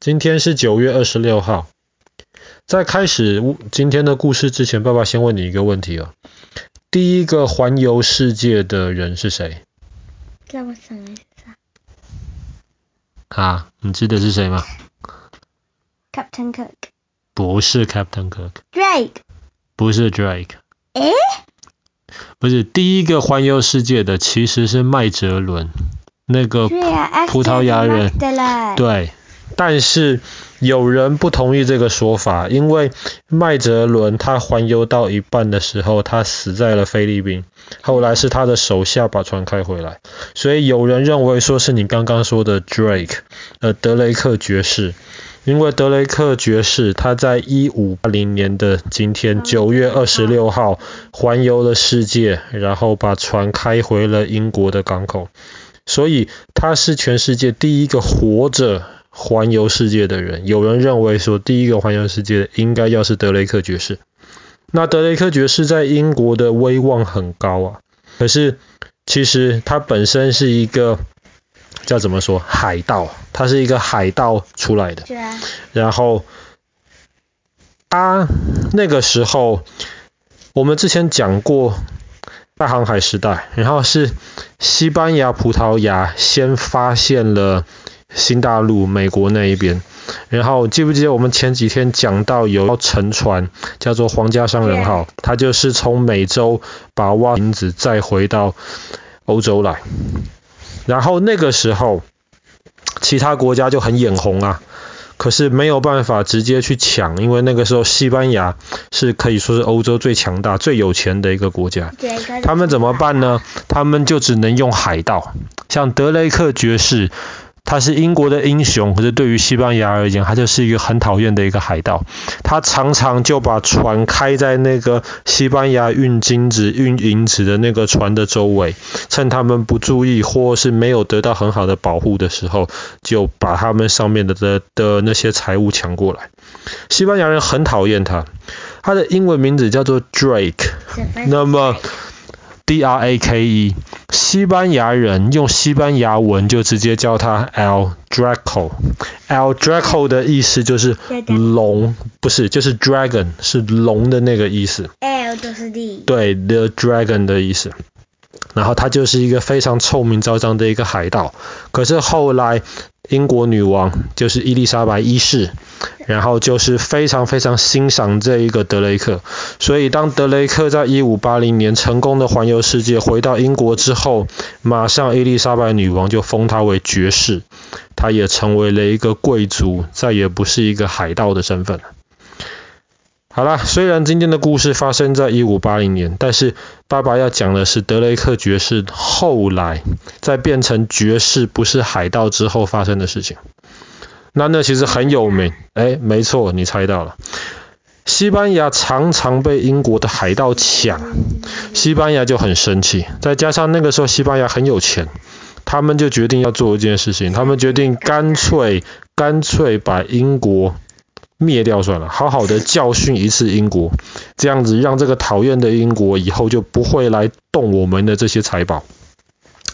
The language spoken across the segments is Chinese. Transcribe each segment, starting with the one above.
今天是九月二十六号。在开始今天的故事之前，爸爸先问你一个问题哦。第一个环游世界的人是谁？让我想一下。啊，你记得是谁吗？Captain Cook。不是 Captain Cook。Drake。不是 Drake。诶？不是，第一个环游世界的其实是麦哲伦，那个葡萄牙人。对。但是有人不同意这个说法，因为麦哲伦他环游到一半的时候，他死在了菲律宾，后来是他的手下把船开回来，所以有人认为说是你刚刚说的 Drake，呃，德雷克爵士，因为德雷克爵士他在一五八零年的今天九月二十六号环游了世界，然后把船开回了英国的港口，所以他是全世界第一个活着。环游世界的人，有人认为说，第一个环游世界的应该要是德雷克爵士。那德雷克爵士在英国的威望很高啊，可是其实他本身是一个叫怎么说海盗，他是一个海盗出来的。然后他那个时候，我们之前讲过大航海时代，然后是西班牙、葡萄牙先发现了。新大陆，美国那一边，然后记不记得我们前几天讲到有一艘沉船叫做皇家商人号，它就是从美洲把挖银子再回到欧洲来，然后那个时候其他国家就很眼红啊，可是没有办法直接去抢，因为那个时候西班牙是可以说是欧洲最强大、最有钱的一个国家，他们怎么办呢？他们就只能用海盗，像德雷克爵士。他是英国的英雄，可是对于西班牙而言，他就是一个很讨厌的一个海盗。他常常就把船开在那个西班牙运金子、运银子的那个船的周围，趁他们不注意或是没有得到很好的保护的时候，就把他们上面的的的那些财物抢过来。西班牙人很讨厌他，他的英文名字叫做 Drake，那么 D R A K E。西班牙人用西班牙文就直接叫他 El Draco，El Draco 的意思就是龙，不是，就是 dragon，是龙的那个意思。L 就是 D。对，the dragon 的意思。然后他就是一个非常臭名昭彰的一个海盗。可是后来英国女王就是伊丽莎白一世。然后就是非常非常欣赏这一个德雷克，所以当德雷克在一五八零年成功的环游世界回到英国之后，马上伊丽莎白女王就封他为爵士，他也成为了一个贵族，再也不是一个海盗的身份。好啦，虽然今天的故事发生在一五八零年，但是爸爸要讲的是德雷克爵士后来在变成爵士不是海盗之后发生的事情。那那其实很有名，哎，没错，你猜到了。西班牙常常被英国的海盗抢，西班牙就很生气。再加上那个时候西班牙很有钱，他们就决定要做一件事情，他们决定干脆干脆把英国灭掉算了，好好的教训一次英国，这样子让这个讨厌的英国以后就不会来动我们的这些财宝。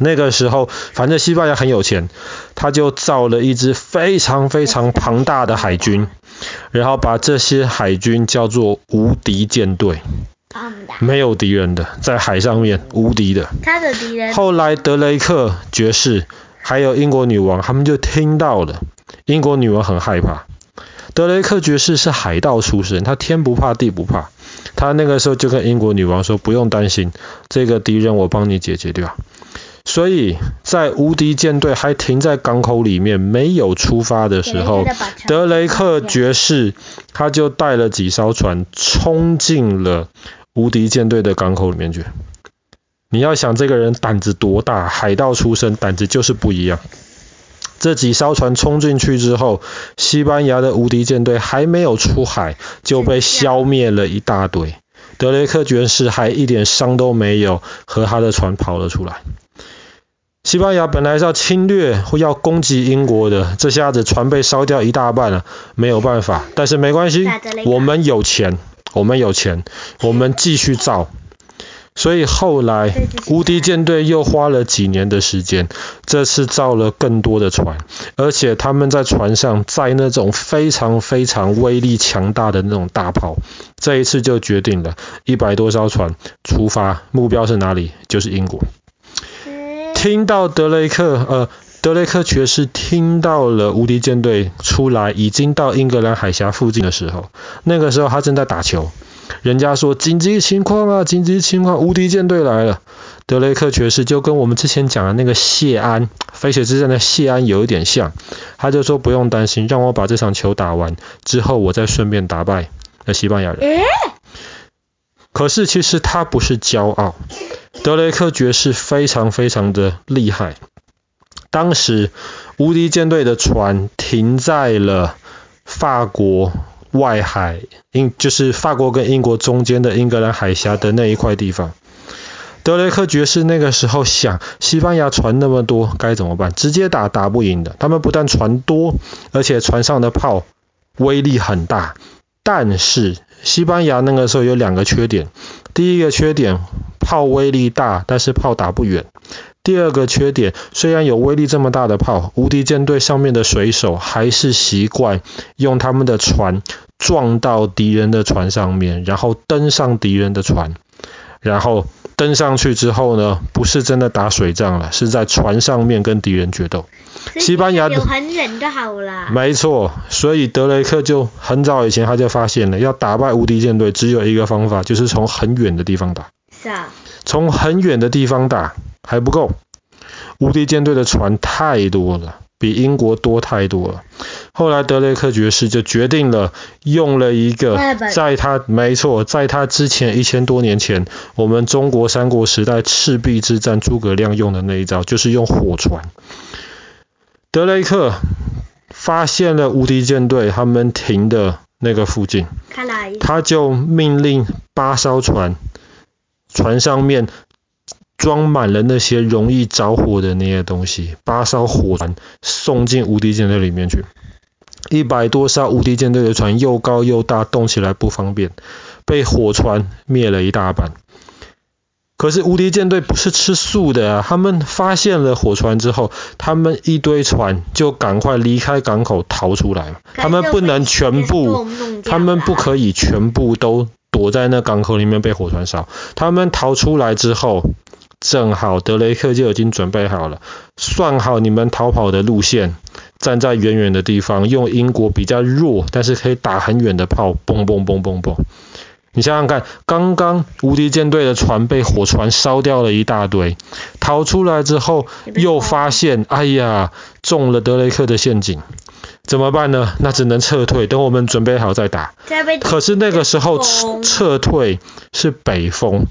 那个时候，反正西班牙很有钱，他就造了一支非常非常庞大的海军，然后把这些海军叫做无敌舰队，没有敌人的，在海上面无敌的。他的敌人。后来德雷克爵士还有英国女王，他们就听到了，英国女王很害怕。德雷克爵士是海盗出身，他天不怕地不怕，他那个时候就跟英国女王说：“不用担心，这个敌人我帮你解决掉。”所以在无敌舰队还停在港口里面没有出发的时候，德雷克爵士他就带了几艘船冲进了无敌舰队的港口里面去。你要想这个人胆子多大，海盗出身，胆子就是不一样。这几艘船冲进去之后，西班牙的无敌舰队还没有出海就被消灭了一大堆，德雷克爵士还一点伤都没有，和他的船跑了出来。西班牙本来是要侵略或要攻击英国的，这下子船被烧掉一大半了，没有办法。但是没关系，我们有钱，我们有钱，我们继续造。所以后来无敌舰队又花了几年的时间，这次造了更多的船，而且他们在船上载那种非常非常威力强大的那种大炮。这一次就决定了一百多艘船出发，目标是哪里？就是英国。听到德雷克，呃，德雷克爵士听到了无敌舰队出来，已经到英格兰海峡附近的时候，那个时候他正在打球。人家说紧急情况啊，紧急情况，无敌舰队来了。德雷克爵士就跟我们之前讲的那个谢安，飞雪之战的谢安有一点像，他就说不用担心，让我把这场球打完之后，我再顺便打败那西班牙人。可是其实他不是骄傲，德雷克爵士非常非常的厉害。当时无敌舰队的船停在了法国。外海，英就是法国跟英国中间的英格兰海峡的那一块地方。德雷克爵士那个时候想，西班牙船那么多，该怎么办？直接打打不赢的。他们不但船多，而且船上的炮威力很大。但是西班牙那个时候有两个缺点，第一个缺点，炮威力大，但是炮打不远。第二个缺点，虽然有威力这么大的炮，无敌舰队上面的水手还是习惯用他们的船撞到敌人的船上面，然后登上敌人的船，然后登上去之后呢，不是真的打水仗了，是在船上面跟敌人决斗。西班牙有很远就好了。没错，所以德雷克就很早以前他就发现了，要打败无敌舰队只有一个方法，就是从很远的地方打。是啊。从很远的地方打。还不够，无敌舰队的船太多了，比英国多太多了。后来德雷克爵士就决定了，用了一个在他没错，在他之前一千多年前，我们中国三国时代赤壁之战诸葛亮用的那一招，就是用火船。德雷克发现了无敌舰队他们停的那个附近，他就命令八艘船，船上面。装满了那些容易着火的那些东西，八艘火船送进无敌舰队里面去。一百多艘无敌舰队的船又高又大，动起来不方便，被火船灭了一大半。可是无敌舰队不是吃素的啊，他们发现了火船之后，他们一堆船就赶快离开港口逃出来。他们不能全部，他们不可以全部都躲在那港口里面被火船烧。他们逃出来之后。正好德雷克就已经准备好了，算好你们逃跑的路线，站在远远的地方，用英国比较弱但是可以打很远的炮，嘣嘣嘣嘣嘣。你想想看，刚刚无敌舰队的船被火船烧掉了一大堆，逃出来之后又发现，哎呀，中了德雷克的陷阱，怎么办呢？那只能撤退，等我们准备好再打。可是那个时候撤撤退是北风，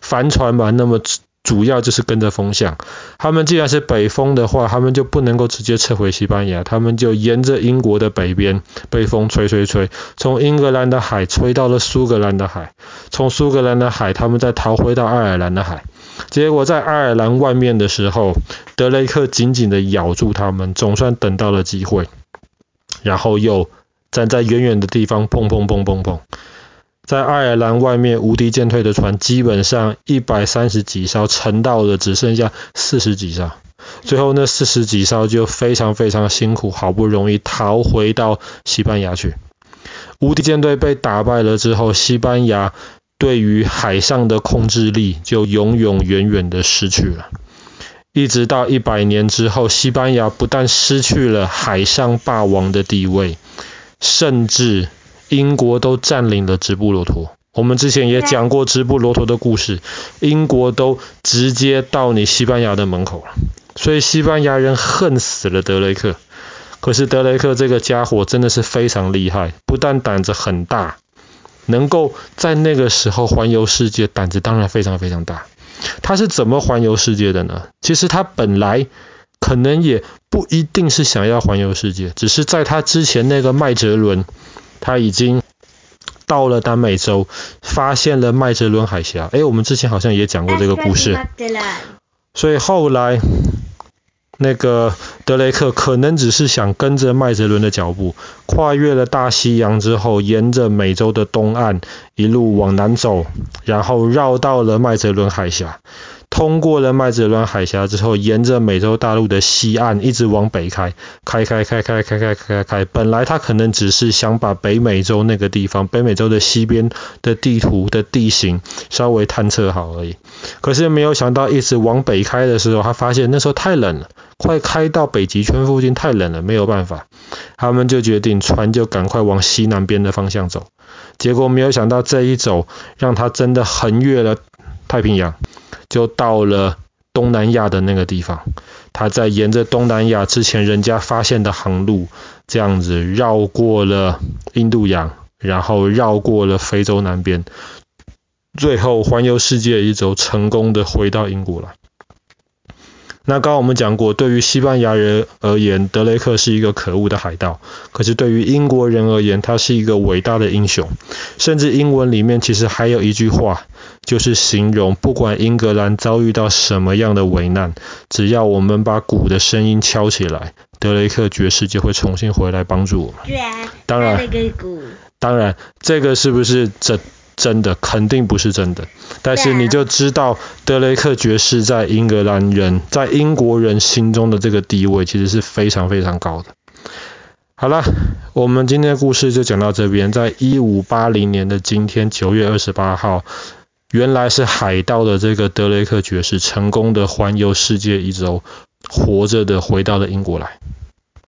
帆船嘛，那么。主要就是跟着风向，他们既然是北风的话，他们就不能够直接撤回西班牙，他们就沿着英国的北边被风吹吹吹，从英格兰的海吹到了苏格兰的海，从苏格兰的海，他们再逃回到爱尔兰的海。结果在爱尔兰外面的时候，德雷克紧紧的咬住他们，总算等到了机会，然后又站在远远的地方，砰砰砰砰砰。在爱尔兰外面，无敌舰队的船基本上一百三十几艘，沉到了只剩下四十几艘。最后那四十几艘就非常非常辛苦，好不容易逃回到西班牙去。无敌舰队被打败了之后，西班牙对于海上的控制力就永永远远的失去了。一直到一百年之后，西班牙不但失去了海上霸王的地位，甚至。英国都占领了直布罗陀，我们之前也讲过直布罗陀的故事，英国都直接到你西班牙的门口了，所以西班牙人恨死了德雷克。可是德雷克这个家伙真的是非常厉害，不但胆子很大，能够在那个时候环游世界，胆子当然非常非常大。他是怎么环游世界的呢？其实他本来可能也不一定是想要环游世界，只是在他之前那个麦哲伦。他已经到了南美洲，发现了麦哲伦海峡。诶，我们之前好像也讲过这个故事。所以后来那个德雷克可能只是想跟着麦哲伦的脚步，跨越了大西洋之后，沿着美洲的东岸一路往南走，然后绕到了麦哲伦海峡。通过了麦哲伦海峡之后，沿着美洲大陆的西岸一直往北开，开开开开开开开开开。本来他可能只是想把北美洲那个地方，北美洲的西边的地图的地形稍微探测好而已。可是没有想到，一直往北开的时候，他发现那时候太冷了，快开到北极圈附近太冷了，没有办法，他们就决定船就赶快往西南边的方向走。结果没有想到这一走，让他真的横越了太平洋。就到了东南亚的那个地方，他在沿着东南亚之前人家发现的航路，这样子绕过了印度洋，然后绕过了非洲南边，最后环游世界一周，成功的回到英国来。那刚刚我们讲过，对于西班牙人而言，德雷克是一个可恶的海盗；可是对于英国人而言，他是一个伟大的英雄。甚至英文里面其实还有一句话，就是形容不管英格兰遭遇到什么样的危难，只要我们把鼓的声音敲起来，德雷克爵士就会重新回来帮助我们。当然，当然，这个是不是这？真的肯定不是真的，但是你就知道德雷克爵士在英格兰人、在英国人心中的这个地位其实是非常非常高的。好了，我们今天的故事就讲到这边。在一五八零年的今天，九月二十八号，原来是海盗的这个德雷克爵士成功的环游世界一周，活着的回到了英国来。